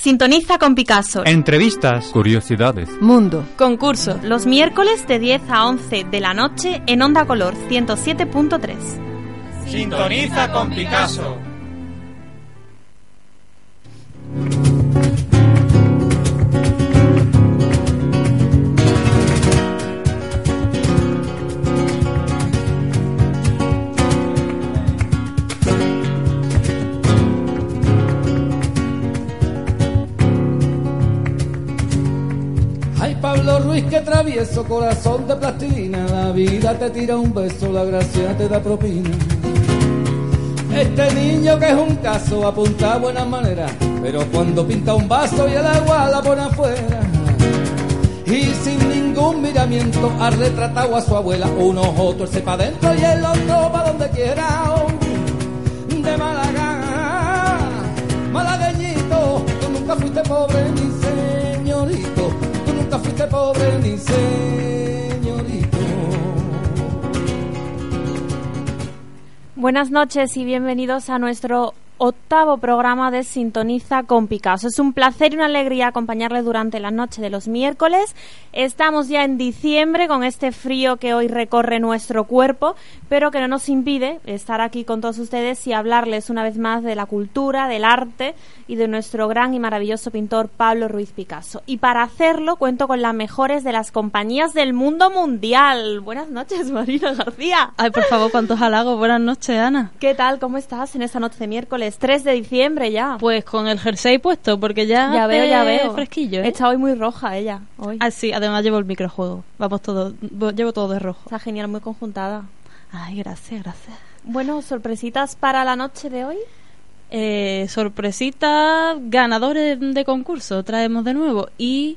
Sintoniza con Picasso. Entrevistas. Curiosidades. Mundo. Concurso. Los miércoles de 10 a 11 de la noche en Onda Color 107.3. Sintoniza con Picasso. Travieso, corazón de plastilina. La vida te tira un beso, la gracia te da propina. Este niño que es un caso apunta a buenas maneras, pero cuando pinta un vaso y el agua la pone afuera. Y sin ningún miramiento ha retratado a su abuela. Uno otro se pa' dentro y el otro pa' donde quiera. Oh, de Málaga, malagueñito, tú nunca fuiste pobre. Fuiste pobre señorito. Buenas noches y bienvenidos a nuestro octavo programa de Sintoniza con Picasso. Es un placer y una alegría acompañarles durante la noche de los miércoles. Estamos ya en diciembre con este frío que hoy recorre nuestro cuerpo, pero que no nos impide estar aquí con todos ustedes y hablarles una vez más de la cultura, del arte y de nuestro gran y maravilloso pintor Pablo Ruiz Picasso. Y para hacerlo cuento con las mejores de las compañías del mundo mundial. Buenas noches, Marina García. Ay, por favor, cuántos halagos. Buenas noches, Ana. ¿Qué tal? ¿Cómo estás en esta noche de miércoles? 3 de diciembre ya. Pues con el jersey puesto, porque ya, ya veo, ya veo. fresquillo, ¿eh? Está hoy muy roja ella. Hoy. Ah, sí, además llevo el microjuego. Vamos todo, llevo todo de rojo. Está genial, muy conjuntada. Ay, gracias, gracias. Bueno, sorpresitas para la noche de hoy. Eh, sorpresita, ganadores de concurso traemos de nuevo y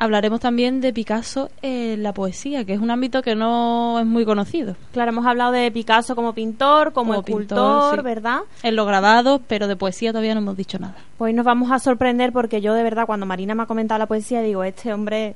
hablaremos también de Picasso en la poesía, que es un ámbito que no es muy conocido. Claro, hemos hablado de Picasso como pintor, como, Como escultor, pintor, sí. ¿verdad? En los grabados, pero de poesía todavía no hemos dicho nada. Pues nos vamos a sorprender porque yo de verdad cuando Marina me ha comentado la poesía digo, este hombre,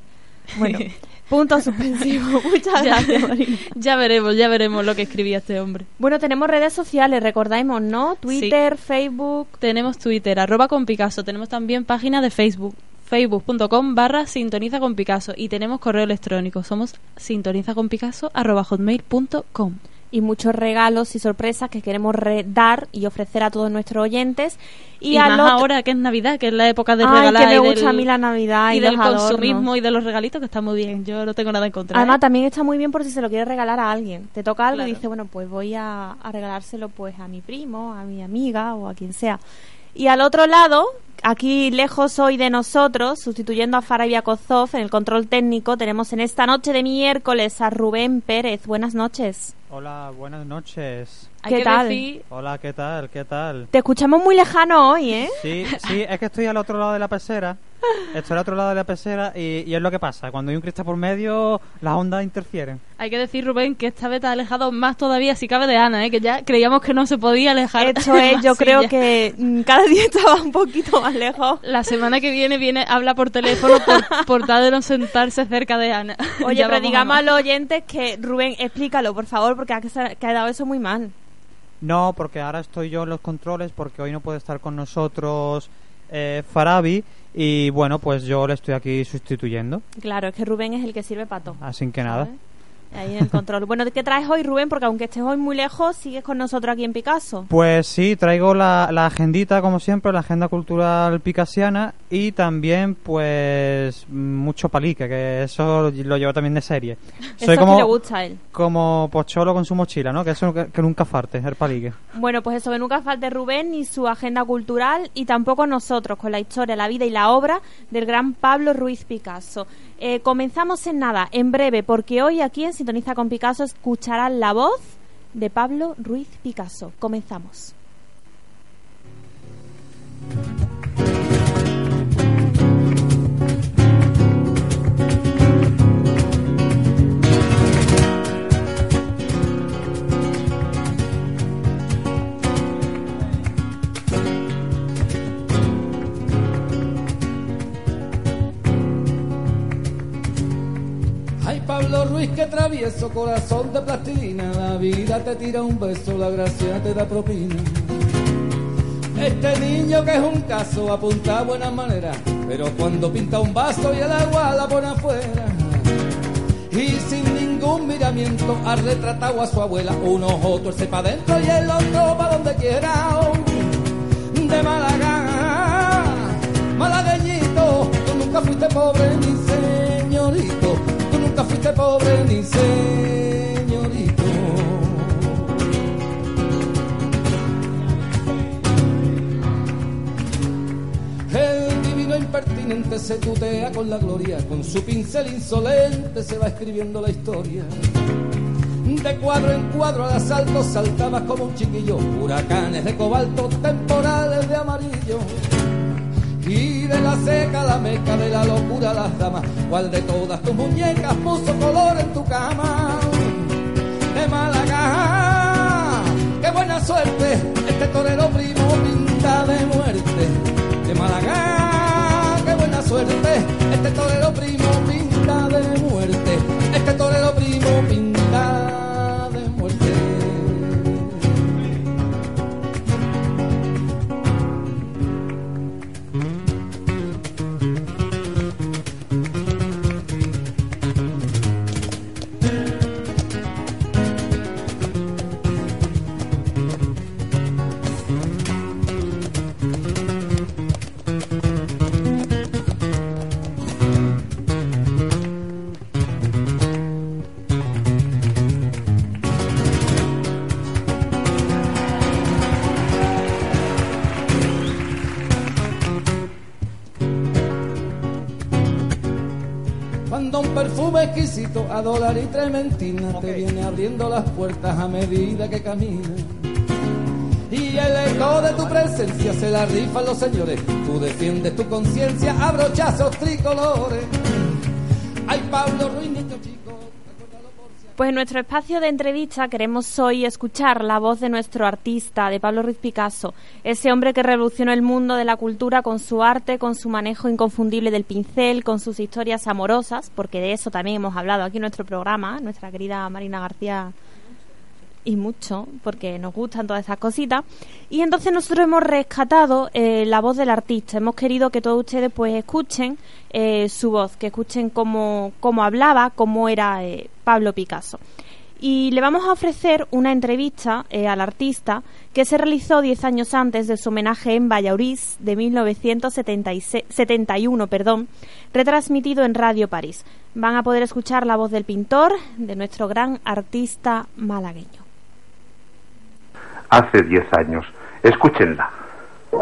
bueno, punto suspensivo. Muchas ya, gracias, Marina. ya veremos, ya veremos lo que escribía este hombre. Bueno, tenemos redes sociales, recordáis, ¿no? Twitter, Facebook. Tenemos Twitter, arroba con Picasso. Tenemos también página de Facebook, facebook.com barra sintoniza con Picasso. Y tenemos correo electrónico, somos sintonizaconpicasso arroba hotmail.com. y muchos regalos y sorpresas que queremos re- dar y ofrecer a todos nuestros oyentes. Y, al más otro- ahora que es Navidad, que es la época de regalar que me y gusta del, a mí la Navidad y, y del adornos. consumismo y de los regalitos, que está muy bien. Yo no tengo nada en contra. Además, ¿eh? también está muy bien por si se lo quiere regalar a alguien. Te toca algo y Claro. dice, bueno, pues voy a, a regalárselo pues a mi primo, a mi amiga o a quien sea. Y al otro lado, aquí lejos hoy de nosotros, sustituyendo a Farabia Kozov en el control técnico, tenemos en esta noche de miércoles a Rubén Pérez. Buenas noches. Hola, buenas noches. ¿Qué que tal? decir- Hola, ¿qué tal? ¿Qué tal? Te escuchamos muy lejano hoy, ¿eh? Sí, sí, es que estoy al otro lado de la pecera. Estoy al otro lado de la pecera y, y es lo que pasa. Cuando hay un cristal por medio, las ondas interfieren. Hay que decir, Rubén, que esta vez te has alejado más todavía, si cabe, de Ana, ¿eh? que ya creíamos que no se podía alejar. Esto es, yo creo que mm, cada día estaba un poquito más lejos. La semana que viene viene habla por teléfono por, por tal de no sentarse cerca de Ana. Oye, Ya pero digamos a los oyentes que, Rubén, explícalo, por favor, porque ha queda- quedado eso muy mal. No, porque ahora estoy yo en los controles porque hoy no puede estar con nosotros eh, Farabi y bueno, pues yo le estoy aquí sustituyendo. Claro, es que Rubén es el que sirve para todo. Así que nada. ¿sabes? Ahí en el control. Bueno, ¿qué traes hoy, Rubén? Porque aunque estés hoy muy lejos, sigues con nosotros aquí en Picasso. Pues sí, traigo la, la agendita, como siempre, la agenda cultural picasiana y también, pues, mucho palique, que eso lo llevo también de serie. Eso es que le gusta a él. como pocholo con su mochila, ¿no? Que eso que, que nunca farte, el palique. Bueno, pues eso, que nunca falte Rubén ni su agenda cultural y tampoco nosotros con la historia, la vida y la obra del gran Pablo Ruiz Picasso. Eh, comenzamos en nada, en breve, porque hoy aquí en Sintoniza con Picasso escucharán la voz de Pablo Ruiz Picasso. Comenzamos. Ruiz que travieso, corazón de plastilina, la vida te tira un beso, la gracia te da propina. Este niño que es un caso apunta a buenas maneras, pero cuando pinta un vaso y el agua la pone afuera. Y sin ningún miramiento ha retratado a su abuela, un ojo tuerce para adentro y el otro para donde quiera. De Málaga, malagueñito, tú nunca fuiste pobre ni señorito, fuiste pobre ni señorito. El divino impertinente se tutea con la gloria, con su pincel insolente se va escribiendo la historia. De cuadro en cuadro al asalto saltabas como un chiquillo, huracanes de cobalto, temporales de amarillo. Y de la seca la meca, de la locura las damas, cual de todas tus muñecas puso color en tu cama. De Málaga, qué buena suerte, este torero primo pinta de muerte. De Málaga, qué buena suerte, este torero primo pinta de muerte. Perfume exquisito a dólar y trementina te viene abriendo las puertas a medida que camina. Y el eco de tu presencia se la rifan los señores. Tú defiendes tu conciencia a brochazos tricolores. Ay, Pablo Ruiz, Pues en nuestro espacio de entrevista queremos hoy escuchar la voz de nuestro artista, de Pablo Ruiz Picasso, ese hombre que revolucionó el mundo de la cultura con su arte, con su manejo inconfundible del pincel, con sus historias amorosas, porque de eso también hemos hablado aquí en nuestro programa, nuestra querida Marina García y mucho, porque nos gustan todas esas cositas. Y entonces nosotros hemos rescatado eh, la voz del artista. Hemos querido que todos ustedes pues escuchen eh, su voz, que escuchen cómo, cómo hablaba, cómo era eh, Pablo Picasso. Y le vamos a ofrecer una entrevista al artista que se realizó 10 años antes de su homenaje en Valladolid de 1971, perdón, retransmitido en Radio París. Van a poder escuchar la voz del pintor, de nuestro gran artista malagueño. Hace 10 años. Escúchenla.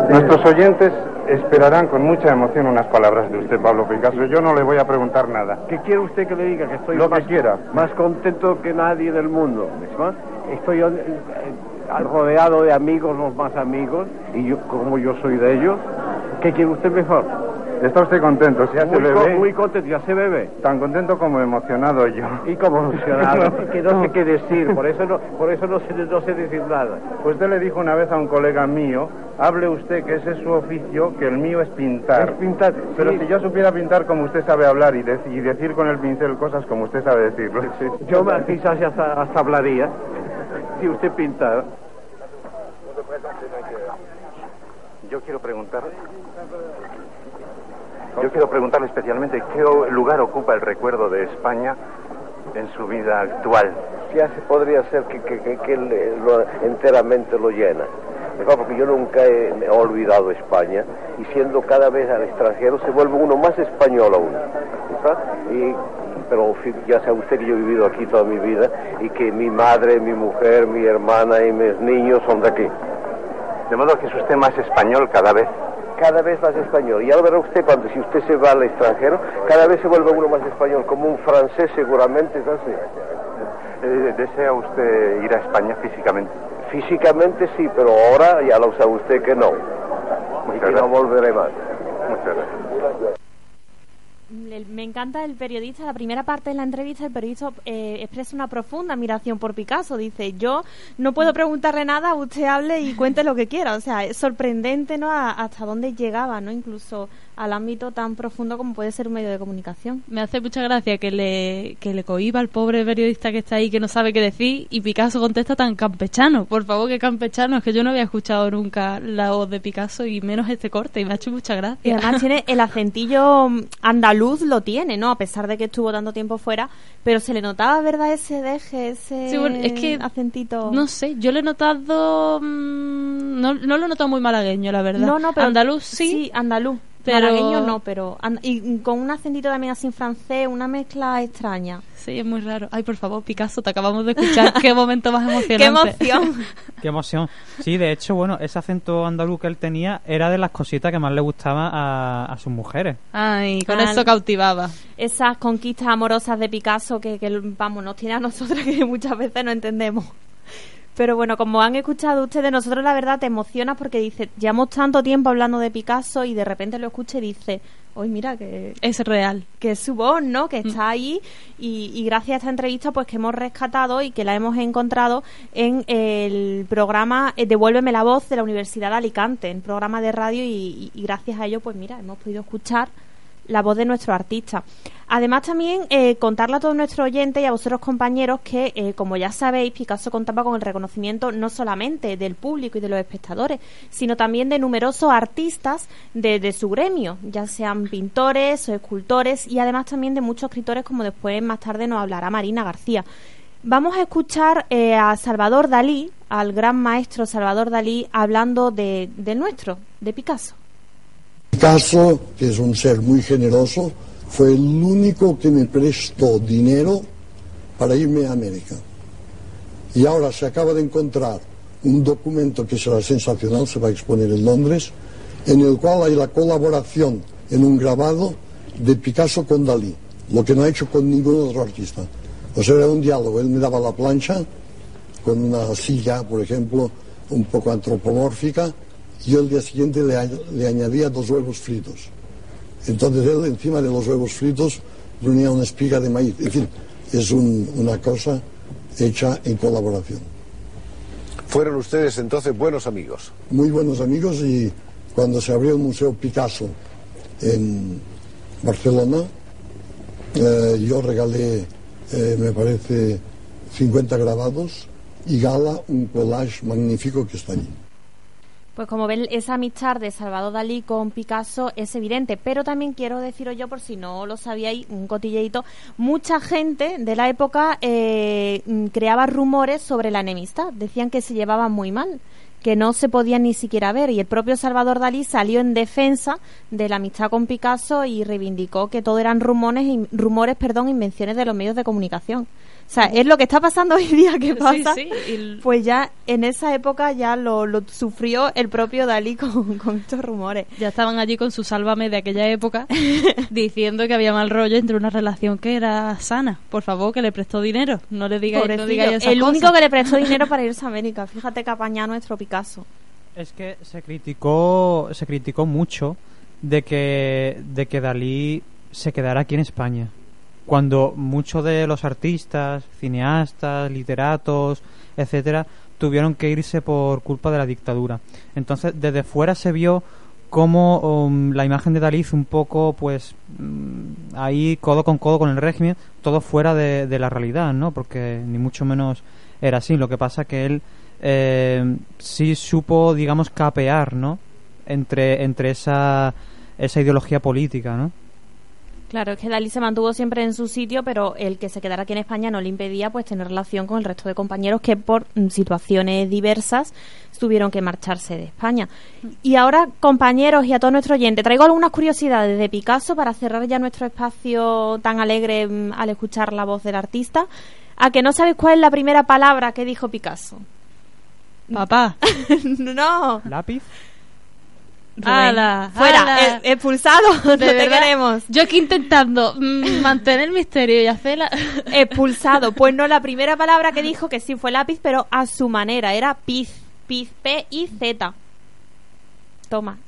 Nuestros oyentes esperarán con mucha emoción unas palabras de usted, Pablo Picasso. Yo no le voy a preguntar nada. ¿Qué quiere usted que le diga? Que estoy Lo que más, quiera. más contento que nadie del mundo. Estoy eh, eh, rodeado de amigos, los más amigos, y yo, como yo soy de ellos, ¿qué quiere usted mejor? ¿Está usted contento? ¿Se hace Muy, co- bebé? muy contento, ya se bebe. Tan contento como emocionado yo. Y como emocionado, que no sé qué decir, por eso no, por eso no sé, no sé decir nada. Usted le dijo una vez a un colega mío, hable usted que ese es su oficio, que el mío es pintar. Es pintar, Pero sí. si yo supiera pintar como usted sabe hablar y, de- y decir con el pincel cosas como usted sabe decirlo. Yo me- quizás hasta, hasta hablaría, si usted pintara. Yo quiero preguntar. Yo quiero preguntarle especialmente qué lugar ocupa el recuerdo de España en su vida actual. ya se podría ser que, que, que- que lo- enteramente lo llena. Porque yo nunca he, he olvidado España y siendo cada vez al extranjero se vuelve uno más español aún. Y, pero ya sabe usted que yo he vivido aquí toda mi vida y que mi madre, mi mujer, mi hermana y mis niños son de aquí. De modo que es usted más español cada vez. Cada vez más español. Y ya lo verá usted cuando si usted se va al extranjero, cada vez se vuelve uno más español, como un francés seguramente es así. Eh, ¿Desea usted ir a España físicamente? Físicamente sí, pero ahora ya lo sabe usted que no. Y que no volveré más. Muchas gracias. Me encanta el periodista, la primera parte de la entrevista, el periodista eh, expresa una profunda admiración por Picasso. Dice, yo no puedo preguntarle nada, usted hable y cuente lo que quiera. O sea, es sorprendente, ¿no? A- hasta dónde llegaba, ¿no? Incluso al ámbito tan profundo como puede ser un medio de comunicación. Me hace mucha gracia que le, que le cohiba al pobre periodista que está ahí que no sabe qué decir y Picasso contesta tan campechano. Por favor, que campechano. Es que yo no había escuchado nunca la voz de Picasso y menos este corte y me ha hecho mucha gracia. Y además tiene el acentillo mm, andaluz, lo tiene, ¿no? A pesar de que estuvo tanto tiempo fuera, pero se le notaba, ¿verdad? Ese deje, ese Sí, bueno, es que acentito. No sé, yo le he notado... mm, no, no lo he notado muy malagueño, la verdad. No, no, pero Andaluz sí. Sí, andaluz. Pero- Malagueño no, pero and- y con un acentito también así en francés, una mezcla extraña. Sí, es muy raro. Ay, por favor, Picasso, te acabamos de escuchar. Qué momento más emocionante. ¡Qué emoción! Qué emoción. Sí, de hecho, bueno, ese acento andaluz que él tenía era de las cositas que más le gustaba a, a sus mujeres. Ay, con Ah, eso cautivaba. Esas conquistas amorosas de Picasso que, que, vamos, nos tiene a nosotras que muchas veces no entendemos. Pero bueno, como han escuchado ustedes, nosotros la verdad te emocionas porque dice, llevamos tanto tiempo hablando de Picasso y de repente lo escucha y dice, hoy mira que Es real. que es su voz, ¿no? Que está ahí y, y gracias a esta entrevista pues que hemos rescatado y que la hemos encontrado en el programa eh, Devuélveme la voz de la Universidad de Alicante, en programa de radio y gracias a ello pues mira, hemos podido escuchar la voz de nuestro artista. Además también eh, contarle a todos nuestros oyentes y a vosotros compañeros que, eh, como ya sabéis, Picasso contaba con el reconocimiento no solamente del público y de los espectadores, sino también de numerosos artistas de, de su gremio, ya sean pintores o escultores y además también de muchos escritores como después más tarde nos hablará Marina García. Vamos a escuchar eh, a Salvador Dalí, al gran maestro Salvador Dalí, hablando de, de nuestro, de Picasso. Picasso, que es un ser muy generoso, fue el único que me prestó dinero para irme a América. Y ahora se acaba de encontrar un documento que será sensacional, se va a exponer en Londres, en el cual hay la colaboración en un grabado de Picasso con Dalí, lo que no ha hecho con ningún otro artista. O sea, era un diálogo, él me daba la plancha con una silla, por ejemplo, un poco antropomórfica, yo el día siguiente le, añ- le añadía dos huevos fritos. Entonces él encima de los huevos fritos ponía una espiga de maíz. En fin, es un- una cosa hecha en colaboración. Fueron ustedes entonces buenos amigos. Muy buenos amigos y cuando se abrió el Museo Picasso en Barcelona, eh, yo regalé, eh, me parece, 50 grabados y Gala un collage magnífico que está allí. Pues como ven, esa amistad de Salvador Dalí con Picasso es evidente, pero también quiero deciros yo, por si no lo sabíais, un cotilleito, mucha gente de la época eh, mm, creaba rumores sobre la enemistad, decían que se llevaban muy mal, que no se podían ni siquiera ver, y el propio Salvador Dalí salió en defensa de la amistad con Picasso y reivindicó que todo eran rumores, rumores, perdón, invenciones de los medios de comunicación. O sea, es lo que está pasando hoy día que Sí, pasa. sí, l- Pues ya en esa época ya lo, lo sufrió el propio Dalí con, con estos rumores. Ya estaban allí con su sálvame de aquella época diciendo que había mal rollo entre una relación que era sana. Por favor, que le prestó dinero. No le digáis, no Pobrecillo. digáis esas el cosas. único que le prestó dinero para irse a América. Fíjate que apaña nuestro Picasso. Es que se criticó, se criticó mucho de que, de que Dalí se quedara aquí en España. Cuando muchos de los artistas, cineastas, literatos, etcétera, tuvieron que irse por culpa de la dictadura. Entonces, desde fuera se vio cómo um, la imagen de Dalí un poco, pues, mm, ahí codo con codo con el régimen, todo fuera de, de la realidad, ¿no? Porque ni mucho menos era así. Lo que pasa que él eh, sí supo, digamos, capear, ¿no? Entre, entre esa, esa ideología política, ¿no? Claro, es que Dalí se mantuvo siempre en su sitio, pero el que se quedara aquí en España no le impedía pues tener relación con el resto de compañeros que por mm, situaciones diversas tuvieron que marcharse de España. Y ahora, compañeros y a todos nuestros oyentes, traigo algunas curiosidades de Picasso para cerrar ya nuestro espacio tan alegre mm, al escuchar la voz del artista. ¿A que no sabéis cuál es la primera palabra que dijo Picasso? Papá. no. ¿Lápiz? Ala, Fuera, ala. e- expulsado, no te verdad, queremos. Yo aquí intentando mm, mantener el misterio y hacer la... Expulsado. Pues no, la primera palabra que dijo que sí fue lápiz, pero a su manera. Era piz. Piz. P-I-Z. Toma.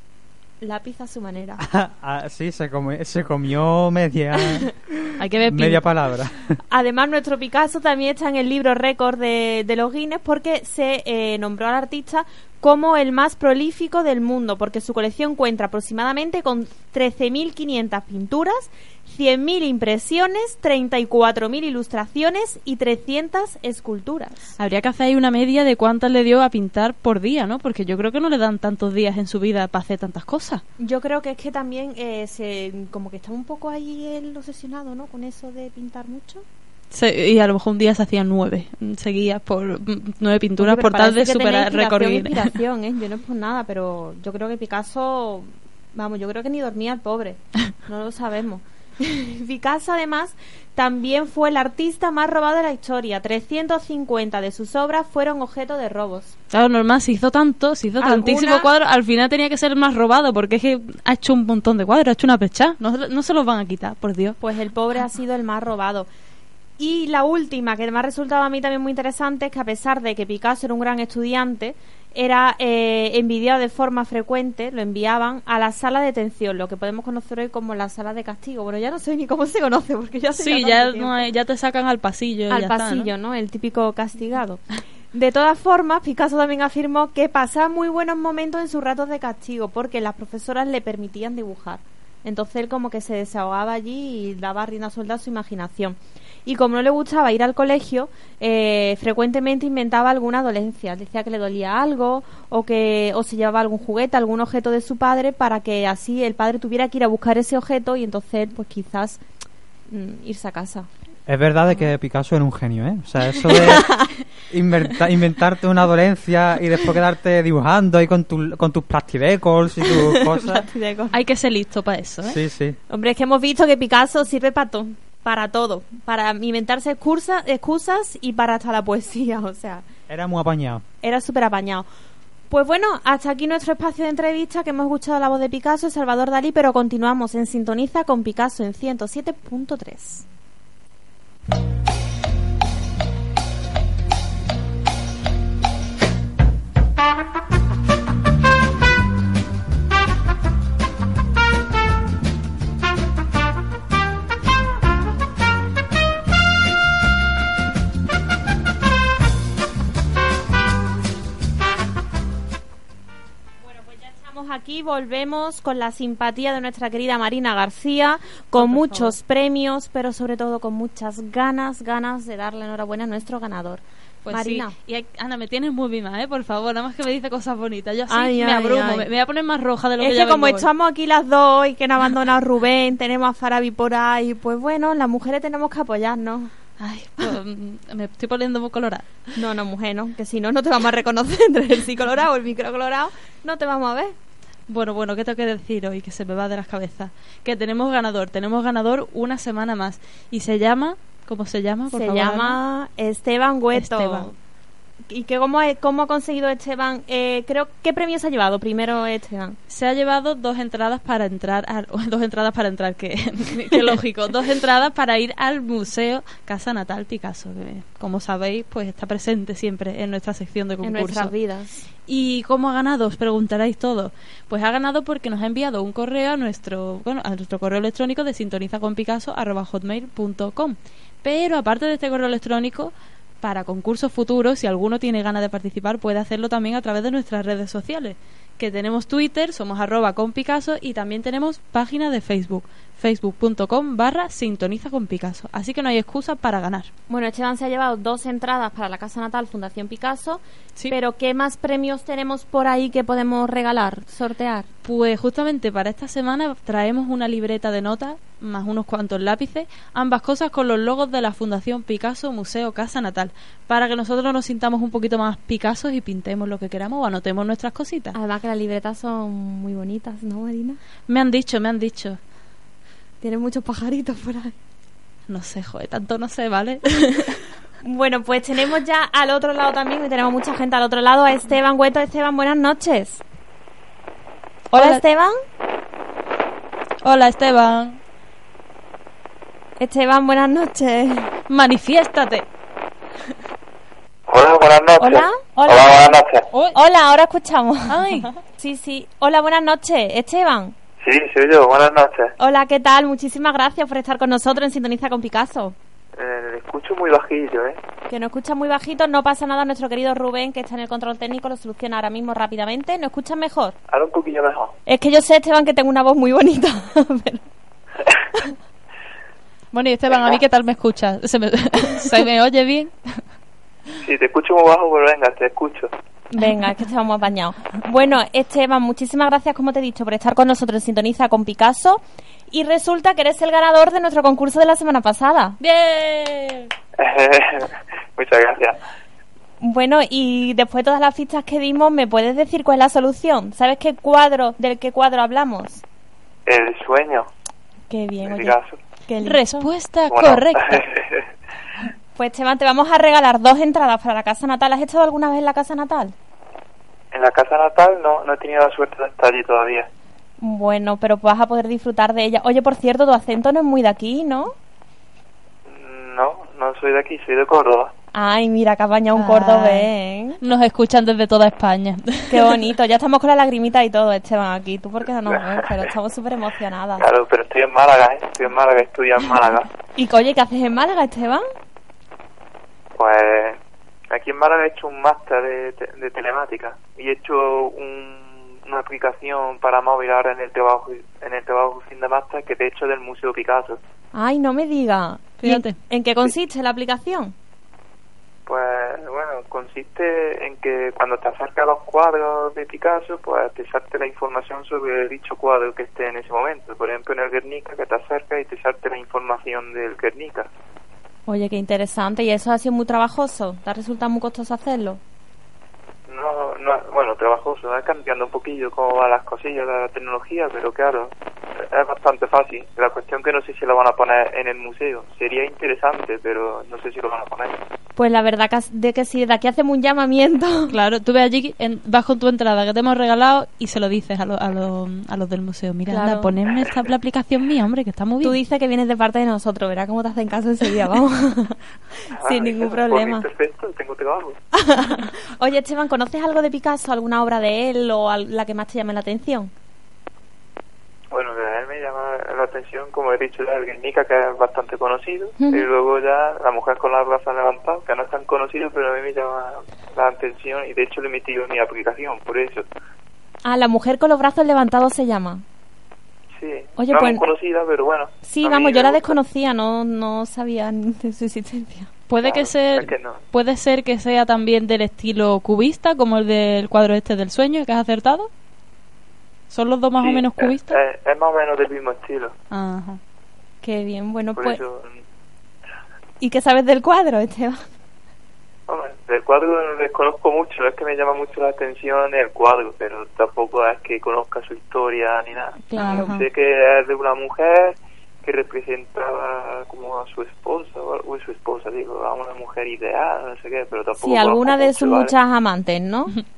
Lápiz a su manera. Ah, sí, se comió, se comió media, Hay que ver media palabra. Además, nuestro Picasso también está en el libro récord de, de los Guinness porque se eh, nombró al artista como el más prolífico del mundo, porque su colección cuenta aproximadamente con 13.500 pinturas, 100.000 impresiones, 34.000 ilustraciones y 300 esculturas. Habría que hacer ahí una media de cuántas le dio a pintar por día, ¿no? Porque yo creo que no le dan tantos días en su vida para hacer tantas cosas. Yo creo que es que también eh, se, como que está un poco ahí él obsesionado, ¿no? Con eso de pintar mucho. Se- y a lo mejor un día se hacían nueve mm, seguidas por mm, nueve pinturas Oye, por tal de superar inspiración, ¿eh? Yo no es por nada, pero yo creo que Picasso, vamos, yo creo que ni dormía el pobre, no lo sabemos. Picasso además también fue el artista más robado de la historia. 350 de sus obras fueron objeto de robos. Claro, normal, se hizo tanto, se hizo tantísimo cuadro, al final tenía que ser el más robado, porque es que ha hecho un montón de cuadros, ha hecho una pecha, no, no se los van a quitar, por Dios. Pues el pobre ha sido el más robado. Y la última, que me ha resultado a mí también muy interesante, es que a pesar de que Picasso era un gran estudiante, era eh, envidiado de forma frecuente, lo enviaban a la sala de detención, lo que podemos conocer hoy como la sala de castigo. Bueno, ya no sé ni cómo se conoce, porque ya hace Sí, ya, no hay- ya te sacan al pasillo. al ya está, ¿no? pasillo, ¿no? El típico castigado. De todas formas, Picasso también afirmó que pasaba muy buenos momentos en sus ratos de castigo porque las profesoras le permitían dibujar. Entonces él como que se desahogaba allí y daba rienda suelta a su imaginación. Y como no le gustaba ir al colegio, eh, frecuentemente inventaba alguna dolencia. Decía que le dolía algo o que o se llevaba algún juguete, algún objeto de su padre para que así el padre tuviera que ir a buscar ese objeto y entonces pues quizás mm, irse a casa. Es verdad de que Picasso era un genio, ¿eh? O sea, eso de inventa- inventarte una dolencia y después quedarte dibujando ahí con, tu, con tus plastidecos y tus cosas. Hay que ser listo para eso, ¿eh? Sí, sí. Hombre, es que hemos visto que Picasso sirve para todo, para todo, para inventarse excusas, excusas y para hasta la poesía, o sea, Era muy apañado. era súper apañado. Pues bueno, hasta aquí nuestro espacio de entrevista que hemos escuchado la voz de Picasso y Salvador Dalí, pero continuamos en Sintoniza con Picasso en 107.3. aquí, volvemos con la simpatía de nuestra querida Marina García, con muchos premios, pero sobre todo con muchas ganas, ganas de darle enhorabuena a nuestro ganador. Pues Marina. sí. Y hay- Ana, me tienes muy mima, ¿eh? Por favor, nada más que me dice cosas bonitas. Yo así Ay, me ay, abrumo, ay. Me, me voy a poner más roja de lo es que que ya como vengo hoy. estamos aquí las dos y que no ha abandonado Rubén, tenemos a Farabi por ahí, pues bueno, las mujeres tenemos que apoyarnos. Ay, pues, mm, me estoy poniendo muy colorada. No, no, mujer, no, que si no, no te vamos a reconocer entre el sí colorado o el micro colorado, no te vamos a ver. Bueno, bueno, ¿qué tengo que decir hoy? Que se me va de las cabezas. Que tenemos ganador, tenemos ganador una semana más. Y se llama, ¿cómo se llama? Por Se favor, llama Esteban Hueto. Esteban. ¿Y que cómo, ha- cómo ha conseguido Esteban? Eh, creo ¿Qué premio se ha llevado primero Esteban? Se ha llevado dos entradas para entrar, al- dos entradas para entrar, que, que lógico, dos entradas para ir al Museo Casa Natal Picasso, que como sabéis, pues está presente siempre en nuestra sección de En concurso. nuestras vidas. ¿Y cómo ha ganado? Os preguntaréis todos. Pues ha ganado porque nos ha enviado un correo a nuestro, bueno, a nuestro correo electrónico de sintonizaconpicasso@hotmail.com. Pero aparte de este correo electrónico, para concursos futuros, si alguno tiene ganas de participar, puede hacerlo también a través de nuestras redes sociales. Que tenemos Twitter, somos arroba con Picasso y también tenemos página de Facebook, facebook.com barra sintoniza con Picasso. Así que no hay excusa para ganar. Bueno, Esteban se ha llevado dos entradas para la Casa Natal Fundación Picasso, pero ¿qué más premios tenemos por ahí que podemos regalar, sortear? Pues justamente para esta semana traemos una libreta de notas más unos cuantos lápices, ambas cosas con los logos de la Fundación Picasso Museo Casa Natal, para que nosotros nos sintamos un poquito más Picassos y pintemos lo que queramos o anotemos nuestras cositas. Además que las libretas son muy bonitas, ¿no, Marina? Me han dicho, me han dicho. Tienen muchos pajaritos por ahí. No sé, joder, tanto no sé, ¿vale? Bueno, pues tenemos ya al otro lado también, y tenemos mucha gente al otro lado, a Esteban Hueto. Esteban, buenas noches. Hola, Hola. Esteban. Hola, Esteban. Esteban, buenas noches. Manifiéstate. Hola, buenas noches. Hola. Hola, buenas noches. Hola, ahora escuchamos. Ay, Sí, sí. Hola, buenas noches. Esteban. Sí, soy yo. Buenas noches. Hola, ¿qué tal? Muchísimas gracias por estar con nosotros en Sintoniza con Picasso. Eh, le escucho muy bajillo, ¿eh? Que no escucha muy bajito, no pasa nada. Nuestro querido Rubén, que está en el control técnico, lo soluciona ahora mismo rápidamente. ¿No escuchas mejor? Ahora un poquillo mejor. Es que yo sé, Esteban, que tengo una voz muy bonita. pero- Bueno, y Esteban, ¿a mí qué tal me escuchas? ¿Se me, ¿se me oye bien? Sí, te escucho muy bajo, pero venga, te escucho. Venga, es que estamos apañados. Bueno, Esteban, muchísimas gracias, como te he dicho, por estar con nosotros en Sintoniza con Picasso. Y resulta que eres el ganador de nuestro concurso de la semana pasada. ¡Bien! Muchas gracias. Bueno, y después de todas las fichas que dimos, ¿me puedes decir cuál es la solución? ¿Sabes qué cuadro, del qué cuadro hablamos? El sueño, Qué bien, en oye. qué. Respuesta Bueno. correcta. Pues Esteban, te vamos a regalar dos entradas para la casa natal. ¿Has estado alguna vez en la casa natal? en la casa natal no, no he tenido la suerte de estar allí todavía. Bueno, pero vas a poder disfrutar de ella. Oye, por cierto, tu acento no es muy de aquí, ¿no? No, no soy de aquí, soy de Córdoba. Ay, mira, que ha bañado un Ay. cordobés, ¿eh? Nos escuchan desde toda España. Qué bonito. Ya estamos con la lagrimita y todo, Esteban, aquí. Tú porque no nos ves, pero estamos súper emocionadas. Claro, pero estoy en Málaga, ¿eh? Estoy en Málaga, estudio en Málaga. Y oye, ¿qué haces en Málaga, Esteban? Pues aquí en Málaga he hecho un máster de, te- de telemática y he hecho un- una aplicación para móvil ahora en el trabajo en el trabajo fin de máster que te he hecho del Museo Picasso. Ay, no me diga. ¿Y en- Fíjate. ¿En qué consiste la aplicación? Pues bueno, consiste en que cuando te acercas a los cuadros de Picasso, pues te salte la información sobre dicho cuadro que esté en ese momento. Por ejemplo, en el Guernica, que te acercas y te salte la información del Guernica. Oye, qué interesante. ¿Y eso ha sido muy trabajoso? ¿Te ha resultado muy costoso hacerlo? No, no, bueno, trabajoso, va cambiando un poquillo cómo van las cosillas de la tecnología, pero claro, es bastante fácil. La cuestión que no sé si lo van a poner en el museo. Sería interesante, pero no sé si lo van a poner. Pues la verdad que, de que sí, de aquí hacemos un llamamiento. Claro, tú ves allí, en, vas con tu entrada que te hemos regalado y se lo dices a, lo- a, lo- a los del museo. Mira, Claro. anda, ponedme esta la aplicación mía, hombre, que está muy Tú bien. dices que vienes de parte de nosotros, verás cómo te hacen caso enseguida, vamos. Sin Ah, ningún problema. Perfecto, tengo trabajo. Oye, Esteban, ¿conoces algo de Picasso? ¿Alguna obra de él o al- la que más te llame la atención? Bueno, de él me llama la atención, como he dicho ya, el Guernica, que es bastante conocido, y luego ya la mujer con las brazos levantados, que no es tan conocido, pero a mí me llama la atención, y de hecho lo he metido en mi aplicación, por eso. Ah, la mujer con los brazos levantados se llama. Sí, Oye, no pues- conocida, pero bueno. Sí, a vamos, yo la gusta. desconocía, no, no sabía de su existencia. Puede que ser, es que no. puede ser que sea también del estilo cubista, como el del cuadro este del sueño que has acertado. ¿Son los dos más Sí, o menos cubistas? Es, es más o menos del mismo estilo. Ajá. Qué bien, bueno, Por pues... eso, ¿Y qué sabes del cuadro, Esteban? hombre, del cuadro no desconozco mucho, es que me llama mucho la atención el cuadro, pero tampoco es que conozca su historia ni nada. Claro. Sé que es de una mujer que representaba como a su esposa, o o su esposa, digo, a una mujer ideal, no sé qué, pero tampoco Sí, alguna de mucho, sus ¿vale? muchas amantes, ¿no?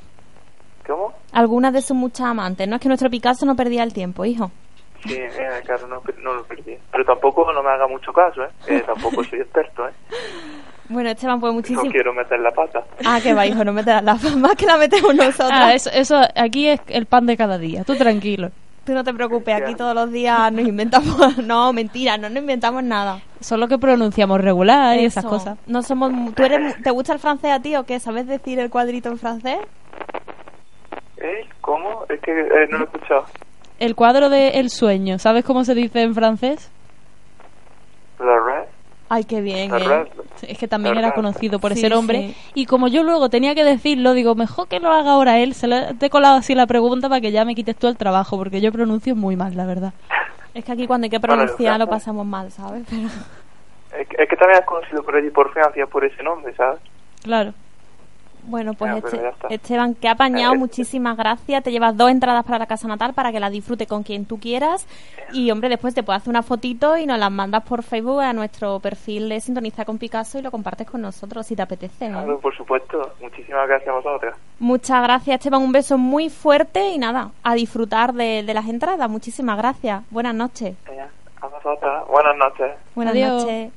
¿Cómo? Algunas de sus muchas amantes, ¿no? Es que nuestro Picasso no perdía el tiempo, hijo. Sí, eh, claro, no, no lo perdí. Pero tampoco no me haga mucho caso, ¿eh? Que tampoco soy experto, ¿eh? Bueno, Esteban, pues No muchísimo... quiero meter la pata. Ah, que va, hijo, no meterás la fama que la metemos nosotros. Ah, eso, eso aquí es el pan de cada día. Tú tranquilo. Tú no te preocupes, aquí todos los días nos inventamos... No, mentira, no nos inventamos nada. Solo que pronunciamos regular y esas Eso. cosas. No somos... ¿Tú eres... ¿Te gusta el francés a ti o qué? ¿Sabes decir el cuadrito en francés? ¿Eh? ¿Cómo? Es que eh, no lo he escuchado. El cuadro de El sueño, ¿sabes cómo se dice en francés? La red. Ay, qué bien, La ¿eh? red. Es que también La era red. conocido por Sí, ser hombre. sí. Y como yo luego tenía que decirlo, digo, mejor que lo haga ahora él. Se le te he colado así la pregunta para que ya me quites tú el trabajo, porque yo pronuncio muy mal, la verdad. Es que aquí cuando hay que Bueno, pronunciar lo pasamos mal, ¿sabes? Pero... Es que, es que también es conocido por allí por Francia por ese nombre, ¿sabes? Claro. Bueno, pues Ya, pero Este-. Esteban, que ha apañado, Eh, muchísimas gracias. Te llevas dos entradas para la casa natal para que la disfrute con quien tú quieras. Y, hombre, después te puedes hacer una fotito y nos las mandas por Facebook a nuestro perfil de Sintoniza con Picasso y lo compartes con nosotros si te apetece. ¿eh? Claro, por supuesto. Muchísimas gracias a vosotras. Muchas gracias, Esteban. Un beso muy fuerte y nada, a disfrutar de, de las entradas. Muchísimas gracias. Buenas noches. A vosotras. Buenas noches. Buenas Adiós. noches.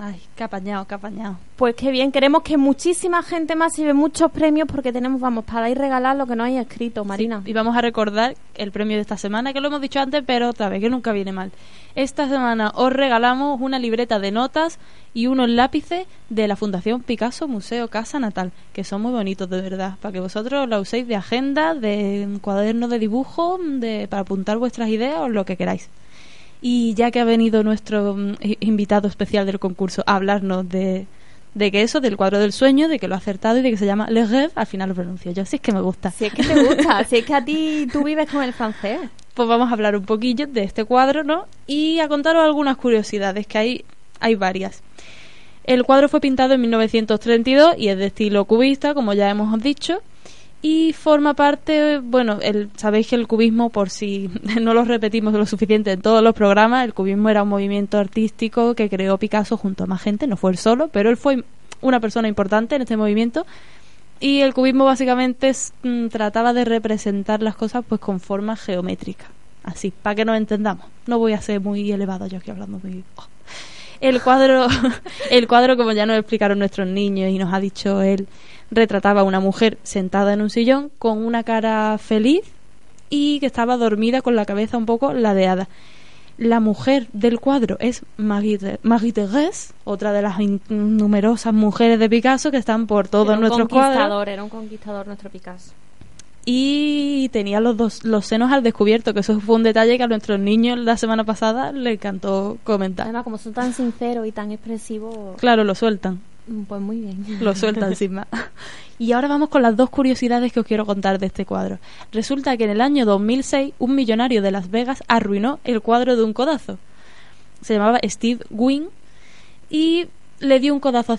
Ay, qué apañado, qué apañado. Pues qué bien, queremos que muchísima gente más lleve muchos premios porque tenemos, vamos, para ir regalar lo que no hay escrito, Marina. Y vamos a recordar el premio de esta semana, que lo hemos dicho antes, pero otra vez, que nunca viene mal. Esta semana os regalamos una libreta de notas y unos lápices de la Fundación Picasso Museo Casa Natal, que son muy bonitos de verdad, para que vosotros la uséis de agenda, de cuaderno de dibujo, de, para apuntar vuestras ideas o lo que queráis. Y ya que ha venido nuestro mm, invitado especial del concurso a hablarnos de, de que eso, del cuadro del sueño, de que lo ha acertado y de que se llama Le Rêve, al final lo pronuncio yo. Sí es que me gusta. Si es que te gusta, si es que a ti tú vives con el francés. Pues vamos a hablar un poquillo de este cuadro, ¿no? Y a contaros algunas curiosidades, que hay, hay varias. El cuadro fue pintado en 1932 y es de estilo cubista, como ya hemos dicho, y forma parte, bueno, el, sabéis que el cubismo, por si no lo repetimos lo suficiente en todos los programas, el cubismo era un movimiento artístico que creó Picasso junto a más gente, no fue él solo, pero él fue una persona importante en este movimiento y el cubismo básicamente es, mm, trataba de representar las cosas pues con formas geométricas. Así, para que nos entendamos. No voy a ser muy elevado yo aquí hablando muy... El cuadro, el cuadro, como ya nos explicaron nuestros niños y nos ha dicho él, retrataba a una mujer sentada en un sillón con una cara feliz y que estaba dormida con la cabeza un poco ladeada. La mujer del cuadro es Marie, Thérèse, otra de las in- numerosas mujeres de Picasso que están por todos Era un nuestros cuadros conquistador, era un conquistador nuestro Picasso. Y tenía los dos los senos al descubierto, que eso fue un detalle que a nuestros niños la semana pasada le encantó comentar. Además, como son tan sinceros y tan expresivos, Claro, lo sueltan, pues muy bien. lo sueltan sin más. Y ahora vamos con las dos curiosidades que os quiero contar de este cuadro. Resulta que en el año 2006 un millonario de Las Vegas arruinó el cuadro de un codazo. Se llamaba Steve Wynn y le dio un codazo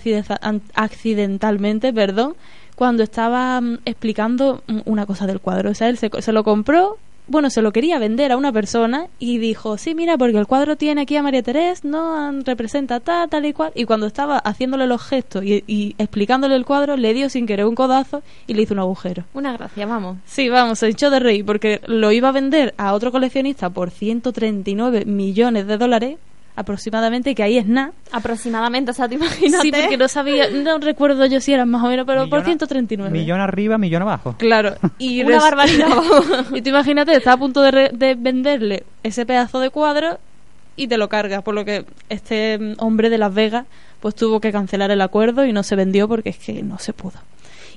accidentalmente, perdón, cuando estaba mm, explicando mm, una cosa del cuadro. O sea, él se, se lo compró, bueno, se lo quería vender a una persona y dijo, sí, mira, porque el cuadro tiene aquí a María Teresa, ¿no? Ah, Representa tal, tal y cual. Y cuando estaba haciéndole los gestos y, y explicándole el cuadro, le dio sin querer un codazo y le hizo un agujero. Una gracia, vamos. Sí, vamos, se echó de reír porque lo iba a vender a otro coleccionista por 139 millones de dólares aproximadamente, que ahí es nada. Aproximadamente, o sea, te imaginas. Sí, porque no sabía, no recuerdo yo si eran más o menos, pero por Millona- 139. Millón arriba, millón abajo. Claro, y Una res- barbaridad, y tú imagínate, está a punto de, re- de venderle ese pedazo de cuadro y te lo cargas, por lo que este mm, hombre de Las Vegas pues tuvo que cancelar el acuerdo y no se vendió porque es que no se pudo.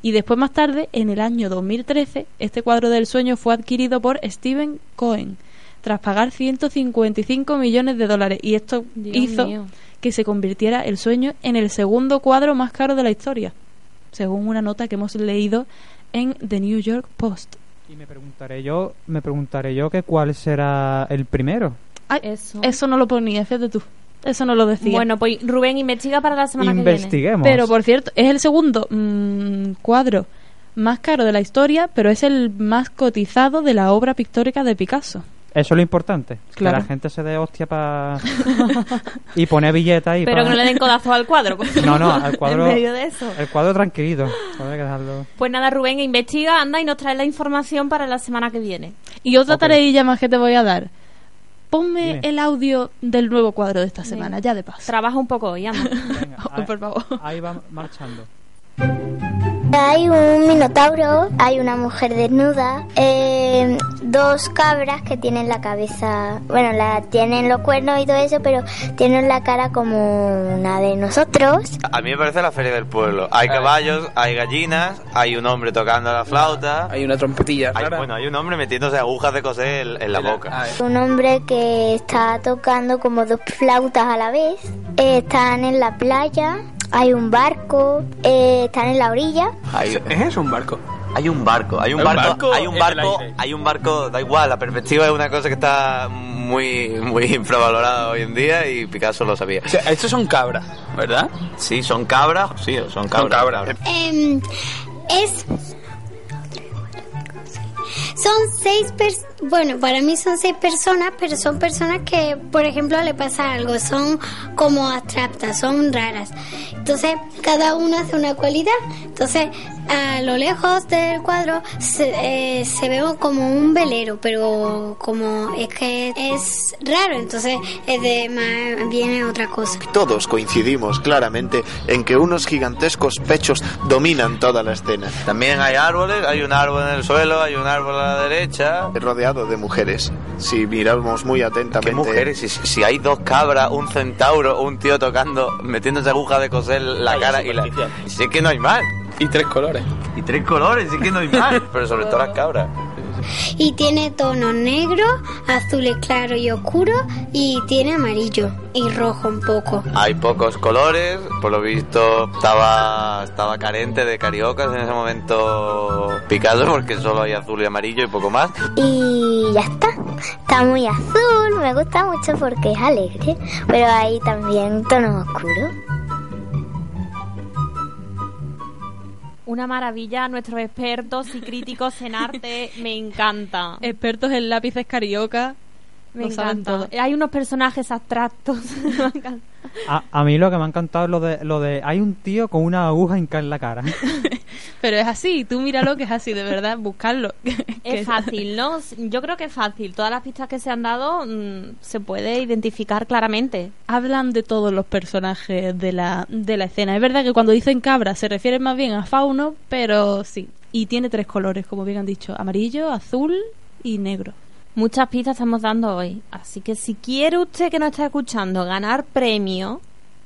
Y después más tarde, en el año 2013, este cuadro del sueño fue adquirido por Steven Cohen tras pagar 155 millones de dólares y esto Dios hizo mío. que se convirtiera el sueño en el segundo cuadro más caro de la historia, según una nota que hemos leído en The New York Post. Y me preguntaré yo, me preguntaré yo que cuál será el primero. Ay, Eso. eso no lo ponía, fíjate tú. Eso no lo decía. Bueno, pues Rubén, investiga para la semana que Investiguemos. pero por cierto, es el segundo mm, cuadro más caro de la historia, pero es el más cotizado de la obra pictórica de Picasso. Eso es lo importante. Claro. Que la gente se dé hostia para... y poner billetes ahí. Pero pa- que no le den codazo al cuadro. por No, no, al cuadro... En medio de eso. El cuadro tranquilito. Habrá que dejarlo... Pues nada, Rubén, investiga, anda y nos trae la información para la semana que viene. Y otra Ok. tareilla más que te voy a dar. Ponme Dime. el audio del nuevo cuadro de esta semana, ya de paso. Trabaja un poco hoy, anda. Venga, ahí, Por favor. ahí va marchando. Hay un minotauro, hay una mujer desnuda, eh, dos cabras que tienen la cabeza, bueno, la tienen los cuernos y todo eso, pero tienen la cara como una de nosotros. A mí me parece la feria del pueblo. Hay caballos, hay gallinas, hay un hombre tocando la flauta. Hay una trompetilla Hay, bueno, hay un hombre metiéndose agujas de coser en, en la boca. Un hombre que está tocando como dos flautas a la vez. Eh, están en la playa, hay un barco, eh, están en la orilla. Hay, ¿Es un barco? hay un barco, hay un ¿Hay un barco, barco hay un barco, hay un barco, da igual, la perspectiva es una cosa que está muy muy infravalorada hoy en día y Picasso lo sabía. O sea, estos son cabras, ¿verdad? Sí, son cabras, sí, son cabras. cabras. Em, es. Son seis personas. Bueno, para mí son seis personas, pero son personas que, por ejemplo, le pasa algo. Son como abstractas, son raras. Entonces, cada una hace una cualidad. Entonces, A lo lejos del cuadro se, eh, se ve como un velero, pero como es que es raro, entonces es de más, viene otra cosa. Todos coincidimos claramente en que unos gigantescos pechos dominan toda la escena. También hay árboles, hay un árbol en el suelo, hay un árbol a la derecha. Rodeado de mujeres. Si miramos muy atentamente. ¿Qué mujeres? Si, si hay dos cabras, un centauro, un tío tocando, metiéndose aguja de coser la cara y la. Si es que no hay más. Y tres colores. Y tres colores, es que no hay más. Pero sobre todo las cabras. Y tiene tono negro, azules claro y oscuro y tiene amarillo y rojo un poco. Hay pocos colores, por lo visto estaba estaba carente de cariocas en ese momento Picasso porque solo hay azul y amarillo y poco más. Y ya está. Está muy azul, me gusta mucho porque es alegre, pero hay también tonos oscuros. Una maravilla, nuestros expertos y críticos en arte, me encanta. Expertos en lápices carioca. Me lo saben encanta. todo. Hay unos personajes abstractos. A, a mí lo que me ha encantado es lo de, lo de... Hay un tío con una aguja en la cara. Pero es así, tú míralo que es así, de verdad, buscarlo. Es fácil, ¿no? Yo creo que es fácil. Todas las pistas que se han dado mm, se puede identificar claramente. Hablan de todos los personajes de la, de la escena. Es verdad que cuando dicen cabra se refieren más bien a fauno, pero sí. Y tiene tres colores, como bien han dicho, amarillo, azul y negro. Muchas pistas estamos dando hoy. Así que si quiere usted que nos está escuchando ganar premio,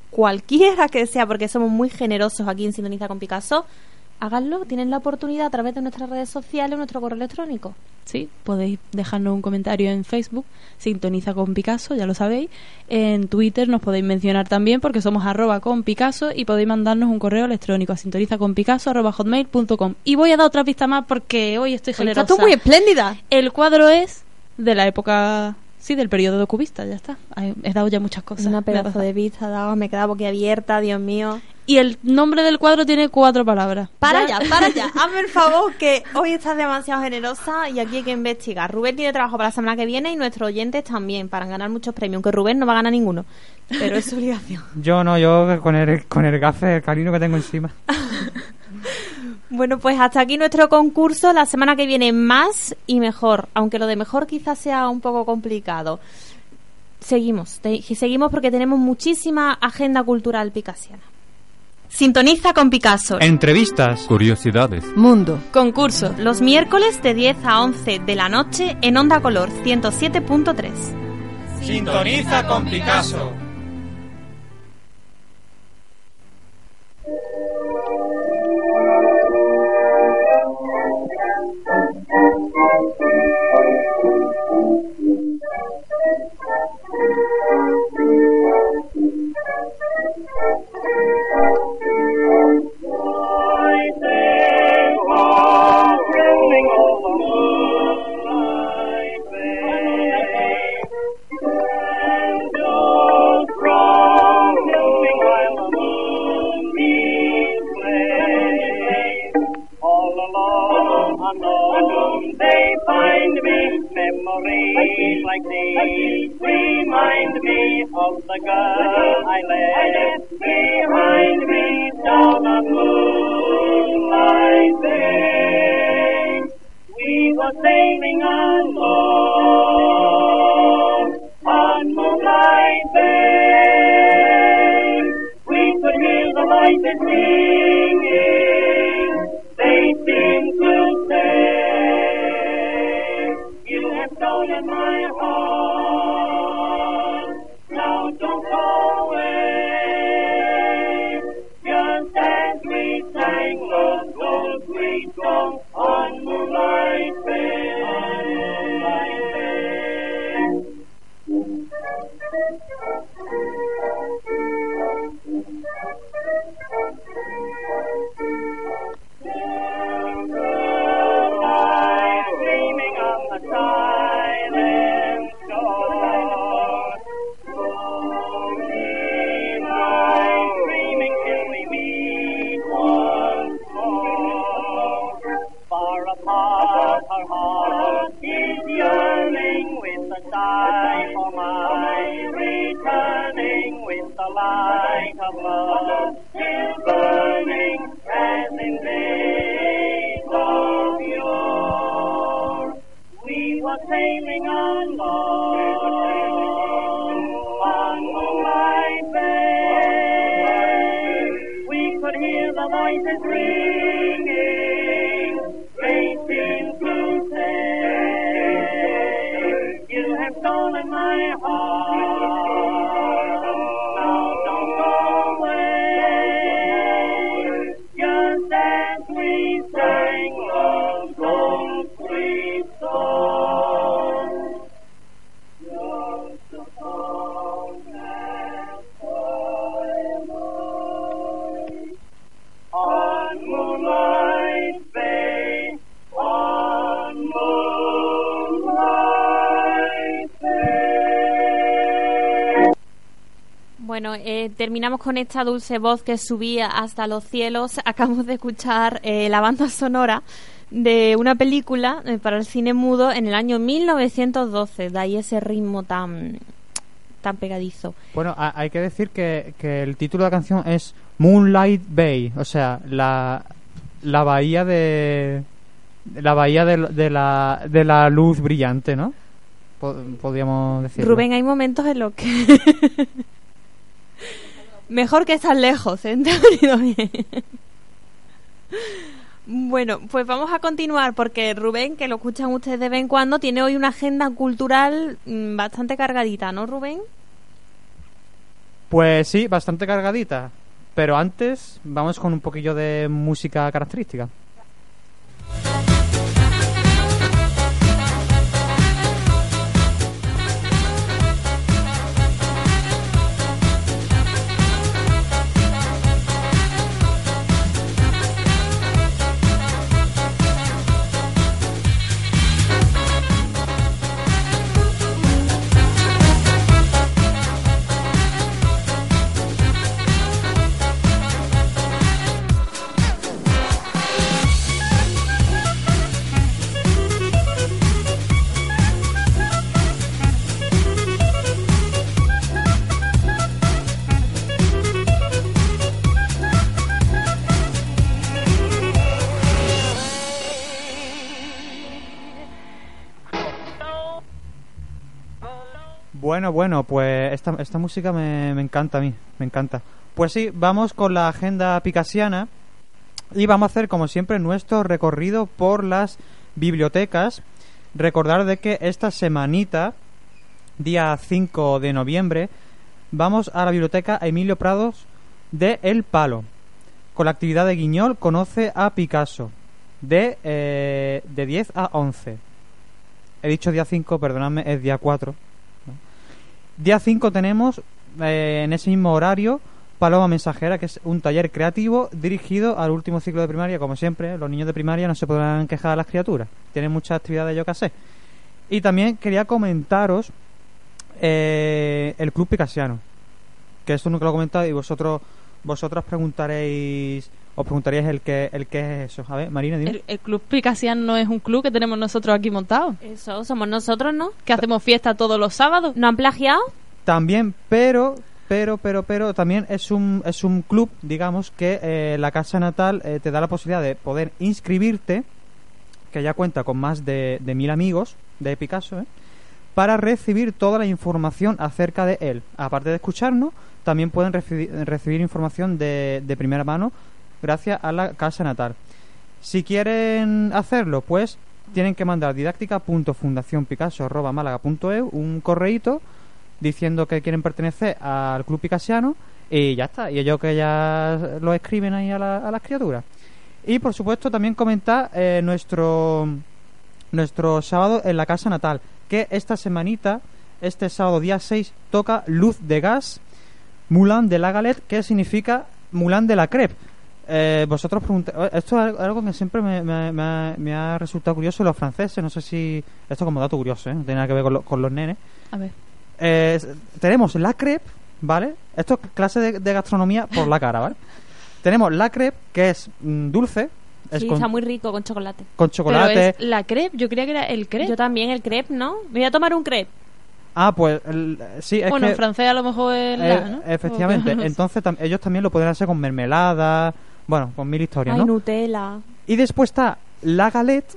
cualquiera que sea, porque somos muy generosos aquí en Sintoniza con Picasso, háganlo. Tienen la oportunidad a través de nuestras redes sociales o nuestro correo electrónico. Sí, podéis dejarnos un comentario en Facebook, sintoniza con Picasso, ya lo sabéis. En Twitter nos podéis mencionar también porque somos arroba con Picasso y podéis mandarnos un correo electrónico a sintoniza con Picasso arroba hotmail.com. Y voy a dar otra pista más porque hoy estoy Hoy generosa. estás tú muy espléndida. El cuadro es de la época, sí, del periodo de cubista, ya está. He dado ya muchas cosas. Una pedazo de vista, dado, me queda boquiabierta, Dios mío. Y el nombre del cuadro tiene cuatro palabras. Para ya, para ya. Hazme el favor que hoy estás demasiado generosa y aquí hay que investigar. Rubén tiene trabajo para la semana que viene y nuestros oyentes también para ganar muchos premios, aunque Rubén no va a ganar ninguno. Pero es su obligación. Yo no, yo con el, con el gafe, el cariño que tengo encima. Bueno, pues hasta aquí nuestro concurso. La semana que viene más y mejor, aunque lo de mejor quizás sea un poco complicado. Seguimos, te- seguimos porque tenemos muchísima agenda cultural picasiana. Sintoniza con Picasso. Entrevistas. Curiosidades. Mundo. Concurso. Los miércoles de 10 a 11 de la noche en Onda Color 107.3. Sintoniza con Picasso. Thank you. Remind me of the girl I left behind me down on Moonlight Bay. We were sailing alone on Moonlight Bay. We could hear the voices singing. They seem to say, You have stolen my heart. Terminamos con esta dulce voz que subía hasta los cielos. Acabamos de escuchar eh, la banda sonora de una película eh, para el cine mudo en el año 1912. De ahí ese ritmo tan, tan pegadizo. Bueno, ha- hay que decir que, que el título de la canción es Moonlight Bay, o sea, la, la bahía de la bahía de, de la, de la luz brillante, ¿no? Po- podríamos decir. Rubén, hay momentos en los que... Mejor que estar lejos, ¿eh? Bueno, pues vamos a continuar porque Rubén, que lo escuchan ustedes de vez en cuando, tiene hoy una agenda cultural mm, bastante cargadita, ¿no, Rubén? Pues sí, bastante cargadita. Pero antes vamos con un poquillo de música característica. Bueno, bueno, pues esta, esta música me, me encanta a mí, me encanta. Pues sí, vamos con la agenda picasiana y vamos a hacer como siempre nuestro recorrido por las bibliotecas. Recordar de que esta semanita, día 5 de noviembre, vamos a la biblioteca Emilio Prados de El Palo. Con la actividad de Guiñol conoce a Picasso de, eh, de 10 a 11. He dicho día 5, perdonadme, es día 4. Día 5 tenemos eh, en ese mismo horario Paloma Mensajera, que es un taller creativo dirigido al último ciclo de primaria. Como siempre, los niños de primaria no se podrán quejar a las criaturas. Tienen muchas actividades, yo que sé. Y también quería comentaros eh, el Club Picasiano. Que esto nunca lo he comentado y vosotros vosotros preguntaréis os preguntaríais el que el que es eso. A ver, Marina, dime. El, el Club Picasian no es un club que tenemos nosotros aquí montado. Eso, somos nosotros, ¿no? Que hacemos fiesta todos los sábados. ¿No han plagiado? También, pero, pero, pero, pero, también es un, es un club, digamos, que eh, la casa natal eh, te da la posibilidad de poder inscribirte, que ya cuenta con más de, de mil amigos de Picasso, ¿eh? para recibir toda la información acerca de él. Aparte de escucharnos, también pueden recibi- recibir información de, de primera mano gracias a la casa natal. Si quieren hacerlo, pues tienen que mandar didáctica.fundacionpicasso.málaga.eu un correíto diciendo que quieren pertenecer al club picasiano y ya está. Y ellos que ya lo escriben ahí a, la- a las criaturas. Y por supuesto también comentar eh, nuestro nuestro sábado en la casa natal, que esta semanita, este sábado día 6, toca Luz de Gas, Moulin de la Galette, que significa Moulin de la Crepe. Eh, vosotros preguntáis, esto es algo que siempre me, me- me ha, me ha resultado curioso los franceses, no sé si, esto como dato curioso, ¿eh? no tiene nada que ver con, lo- con los nenes. A ver. Eh, tenemos la crepe, ¿vale? Esto es clase de, de gastronomía por la cara, ¿vale? tenemos la crepe, que es mm, dulce, es Sí, con, está muy rico con chocolate. con chocolate. Pero es la crepe, yo creía que era el crepe. Yo también, el crepe, ¿no? Me voy a tomar un crepe. Ah, pues el- sí, es bueno, que... en francés a lo mejor es la, eh, ¿no? Efectivamente, entonces tam- ellos también lo pueden hacer con mermelada, bueno, con mil historias, Ay, ¿no? Nutella. Y después está la galette,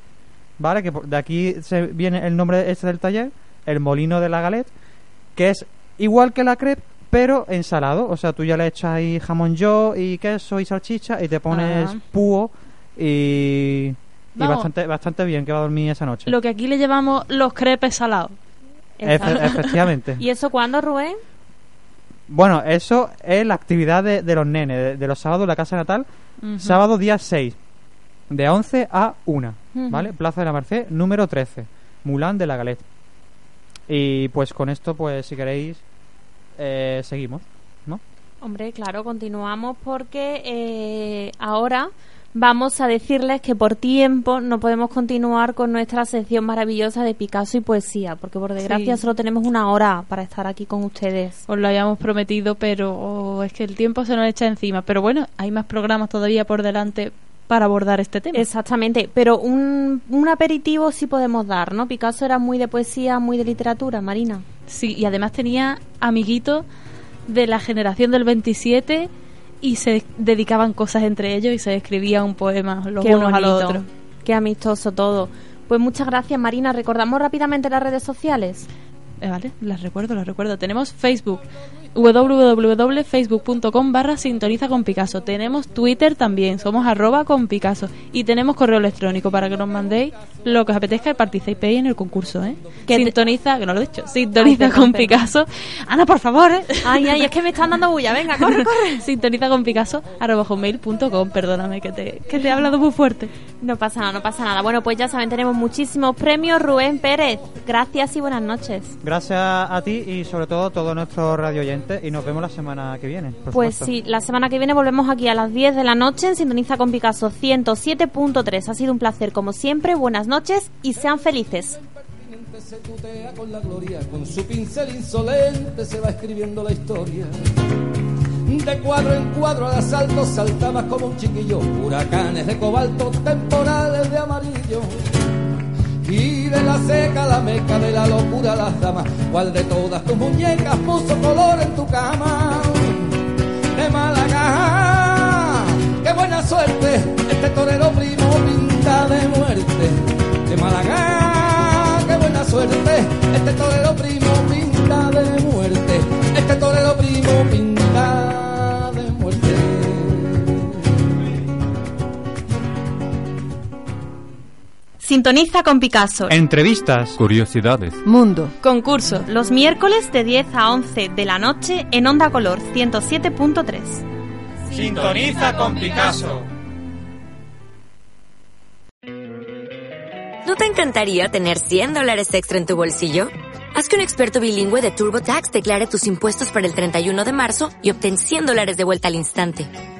¿vale? Que de aquí se viene el nombre este del taller, el molino de la galette, que es igual que la crepe, pero ensalado. O sea, tú ya le echas ahí jamón yo y queso y salchicha y te pones Ajá. púo y, bastante, bastante bien que va a dormir esa noche. Lo que aquí le llamamos los crepes salados. Efe- efectivamente. ¿Y eso cuándo, Rubén? Bueno, eso es la actividad de, de los nenes, de, de los sábados en la casa natal. Sábado día 6, de 11 a 1, Ujú. ¿vale? Plaza de la Merced, número 13, Mulán de la Galette. Y pues con esto, pues si queréis, eh, seguimos, ¿no? Hombre, claro, continuamos porque eh, ahora vamos a decirles que por tiempo no podemos continuar con nuestra sección maravillosa de Picasso y poesía, porque por desgracia Sí. solo tenemos una hora para estar aquí con ustedes. Os lo habíamos prometido, pero oh, es que el tiempo se nos echa encima. Pero bueno, hay más programas todavía por delante para abordar este tema. Exactamente, pero un, un aperitivo sí podemos dar, ¿no? Picasso era muy de poesía, muy de literatura, Marina. Sí, y además tenía amiguitos de la generación del 27 y se dedicaban cosas entre ellos y se escribían un poema los Qué unos a los bonito, otros. Qué amistoso todo. Pues muchas gracias, Marina. Recordamos rápidamente las redes sociales. Eh, vale, las recuerdo, las recuerdo. Tenemos Facebook, www.facebook.com barra sintoniza con Picasso. Tenemos Twitter también, somos arroba con Picasso. Y tenemos correo electrónico para que nos mandéis lo que os apetezca y participéis en el concurso, ¿eh? Que te- sintoniza, que no lo he dicho, sintoniza Ay, con Picasso. Ana, por favor, ¿eh? Ay, ay, es que me están dando bulla. Venga, corre, corre. sintoniza con Picasso arroba hotmail.com. Perdóname que te, que te he hablado muy fuerte. No pasa nada, no pasa nada. Bueno, pues ya saben, tenemos muchísimos premios. Rubén Pérez, gracias y buenas noches. Gracias a ti y sobre todo a todos nuestros radio oyentes y nos vemos la semana que viene. por Pues supuesto. sí, la semana que viene volvemos aquí a las 10 de la noche en Sintoniza con Picasso 107.3. Ha sido un placer como siempre. Buenas noches y sean felices. se tutea con la gloria, con su pincel insolente se va escribiendo la historia. De cuadro en cuadro al asalto saltaba como un chiquillo, huracanes de cobalto, temporales de amarillo. Y de la seca la meca, de la locura las damas, cual de todas tus muñecas puso color en tu cama. De Málaga, qué buena suerte, este torero primo pinta de muerte. De Málaga, qué buena suerte, este torero primo pinta de muerte. Este torero primo pinta Sintoniza con Picasso. Entrevistas. Curiosidades. Mundo. Concurso. Los miércoles de 10 a 11 de la noche en Onda Color 107.3. Sintoniza con Picasso. ¿No te encantaría tener 100 dólares extra en tu bolsillo? Haz que un experto bilingüe de TurboTax declare tus impuestos para el 31 de marzo y obtén 100 dólares de vuelta al instante.